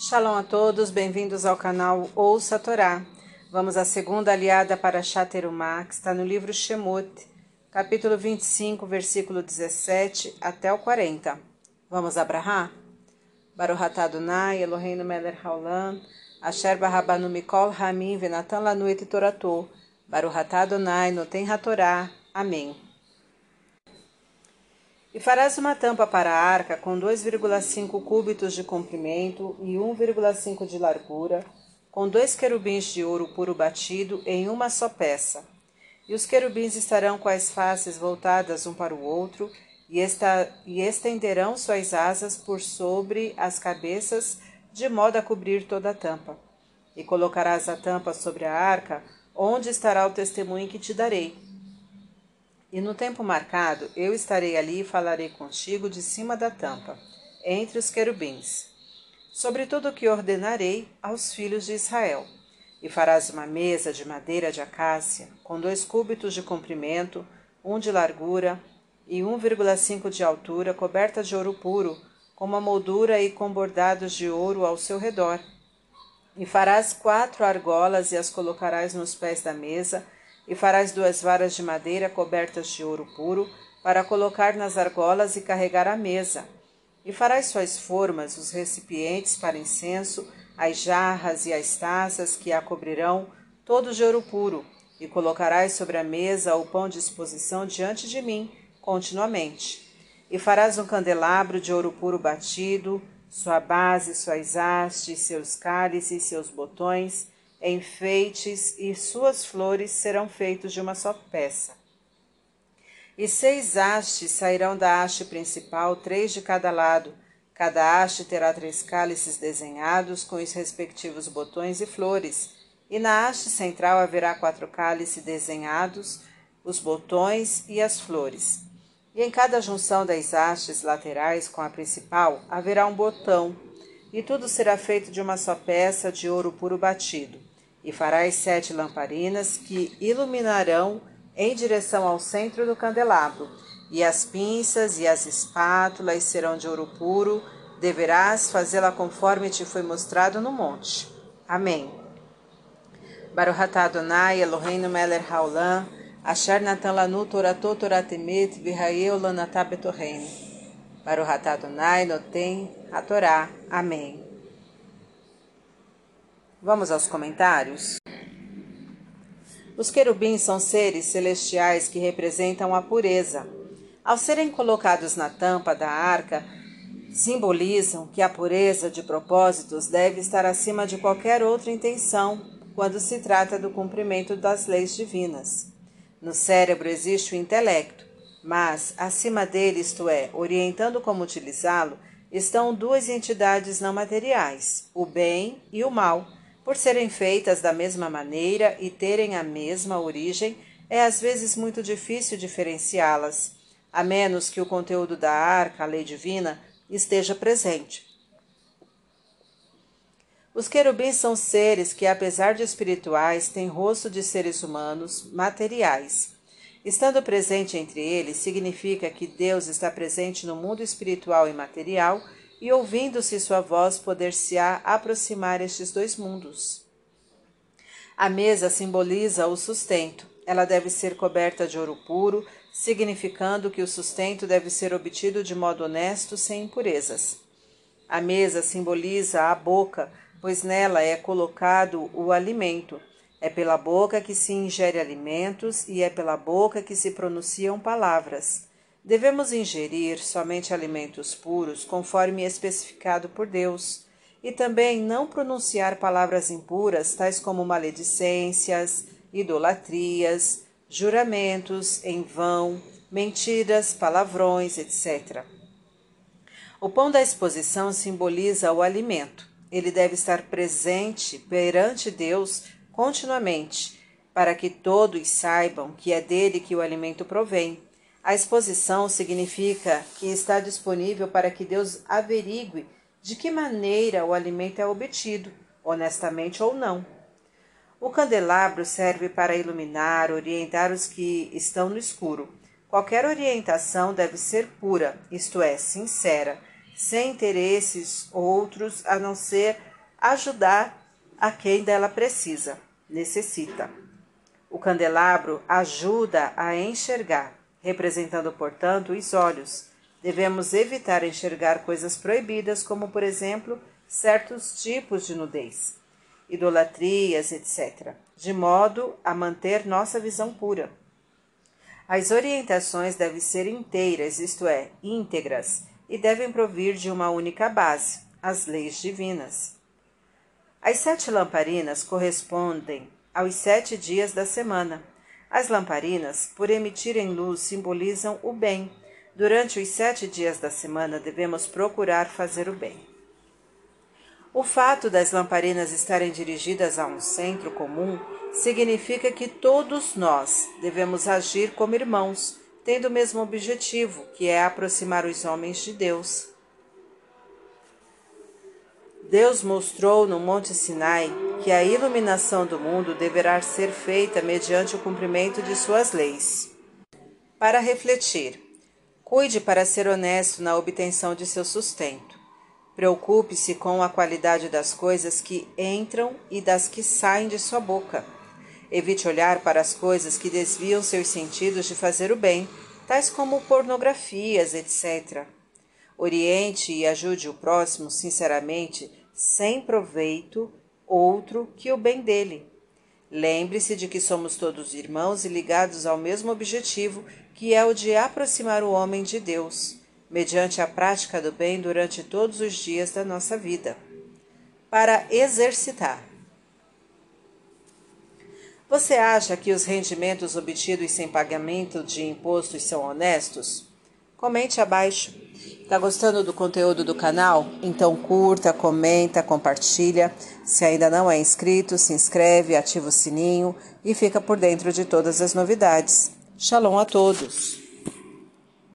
Shalom a todos, bem-vindos ao canal Ouça a Torá. Vamos à segunda aliada para Shaterumá, que está no livro Shemot, capítulo 25, versículo 17 até o 40. Vamos abrahar? Baruch Adonai, Eloheinu melech haolam, asher barabanu mikol hamim venatan lanu et toratou, Baruch Adonai noten hatorá. Amém. E farás uma tampa para a arca com 2,5 cúbitos de comprimento e 1,5 de largura, com dois querubins de ouro puro batido em uma só peça. E os querubins estarão com as faces voltadas um para o outro, e, esta, e estenderão suas asas por sobre as cabeças, de modo a cobrir toda a tampa. E colocarás a tampa sobre a arca, onde estará o testemunho que te darei e no tempo marcado eu estarei ali e falarei contigo de cima da tampa, entre os querubins, sobre tudo o que ordenarei aos filhos de Israel. E farás uma mesa de madeira de acácia, com dois cúbitos de comprimento, um de largura e 1,5 de altura, coberta de ouro puro, com uma moldura e com bordados de ouro ao seu redor. E farás quatro argolas e as colocarás nos pés da mesa, e farás duas varas de madeira cobertas de ouro puro, para colocar nas argolas e carregar a mesa. E farás suas formas, os recipientes para incenso, as jarras e as taças que a cobrirão, todos de ouro puro, e colocarás sobre a mesa o pão de exposição diante de mim, continuamente. E farás um candelabro de ouro puro batido, sua base, suas hastes, seus cálices, seus botões, enfeites e suas flores serão feitos de uma só peça. E seis hastes sairão da haste principal, três de cada lado. Cada haste terá três cálices desenhados com os respectivos botões e flores. E na haste central haverá quatro cálices desenhados, os botões e as flores. E em cada junção das hastes laterais com a principal haverá um botão, e tudo será feito de uma só peça de ouro puro batido e farás sete lamparinas que iluminarão em direção ao centro do candelabro, e as pinças e as espátulas serão de ouro puro, deverás fazê-la conforme te foi mostrado no monte. Amém. Baruch Adonai Eloheinu melech haolam, asher natan lanu toratot toratemet v'hayeu lanatá betorreino. Baruch Adonai noten a Torá. Amém. Vamos aos comentários? Os querubins são seres celestiais que representam a pureza. Ao serem colocados na tampa da arca, simbolizam que a pureza de propósitos deve estar acima de qualquer outra intenção quando se trata do cumprimento das leis divinas. No cérebro existe o intelecto, mas acima dele, isto é, orientando como utilizá-lo, estão duas entidades não materiais, o bem e o mal por serem feitas da mesma maneira e terem a mesma origem, é às vezes muito difícil diferenciá-las, a menos que o conteúdo da arca, a lei divina, esteja presente. Os querubins são seres que, apesar de espirituais, têm rosto de seres humanos materiais. Estando presente entre eles, significa que Deus está presente no mundo espiritual e material e ouvindo-se sua voz, poder-se-á aproximar estes dois mundos. A mesa simboliza o sustento. Ela deve ser coberta de ouro puro, significando que o sustento deve ser obtido de modo honesto, sem impurezas. A mesa simboliza a boca, pois nela é colocado o alimento. É pela boca que se ingere alimentos e é pela boca que se pronunciam palavras. Devemos ingerir somente alimentos puros, conforme especificado por Deus, e também não pronunciar palavras impuras, tais como maledicências, idolatrias, juramentos em vão, mentiras, palavrões, etc. O pão da exposição simboliza o alimento. Ele deve estar presente perante Deus continuamente, para que todos saibam que é dele que o alimento provém a exposição significa que está disponível para que Deus averigue de que maneira o alimento é obtido, honestamente ou não. O candelabro serve para iluminar, orientar os que estão no escuro. Qualquer orientação deve ser pura, isto é, sincera, sem interesses outros a não ser ajudar a quem dela precisa, necessita. O candelabro ajuda a enxergar, representando, portanto, os olhos. Devemos evitar enxergar coisas proibidas, como, por exemplo, certos tipos de nudez, idolatrias, etc., de modo a manter nossa visão pura. As orientações devem ser inteiras, isto é, íntegras, e devem provir de uma única base, as leis divinas. As sete lamparinas correspondem aos sete dias da semana. As lamparinas, por emitirem luz, simbolizam o bem. Durante os sete dias da semana, devemos procurar fazer o bem. O fato das lamparinas estarem dirigidas a um centro comum significa que todos nós devemos agir como irmãos, tendo o mesmo objetivo, que é aproximar os homens de Deus. Deus mostrou no Monte Sinai que a iluminação do mundo deverá ser feita mediante o cumprimento de suas leis. Para refletir, cuide para ser honesto na obtenção de seu sustento. Preocupe-se com a qualidade das coisas que entram e das que saem de sua boca. Evite olhar para as coisas que desviam seus sentidos de fazer o bem, tais como pornografias, etc. Oriente e ajude o próximo sinceramente, sem proveito outro que o bem dele. Lembre-se de que somos todos irmãos e ligados ao mesmo objetivo, que é o de aproximar o homem de Deus mediante a prática do bem durante todos os dias da nossa vida. Para exercitar. Você acha que os rendimentos obtidos sem pagamento de impostos são honestos? Comente abaixo. Está gostando do conteúdo do canal? Então curta, comenta, compartilha. Se ainda não é inscrito, se inscreve, ativa o sininho e fica por dentro de todas as novidades. Shalom a todos!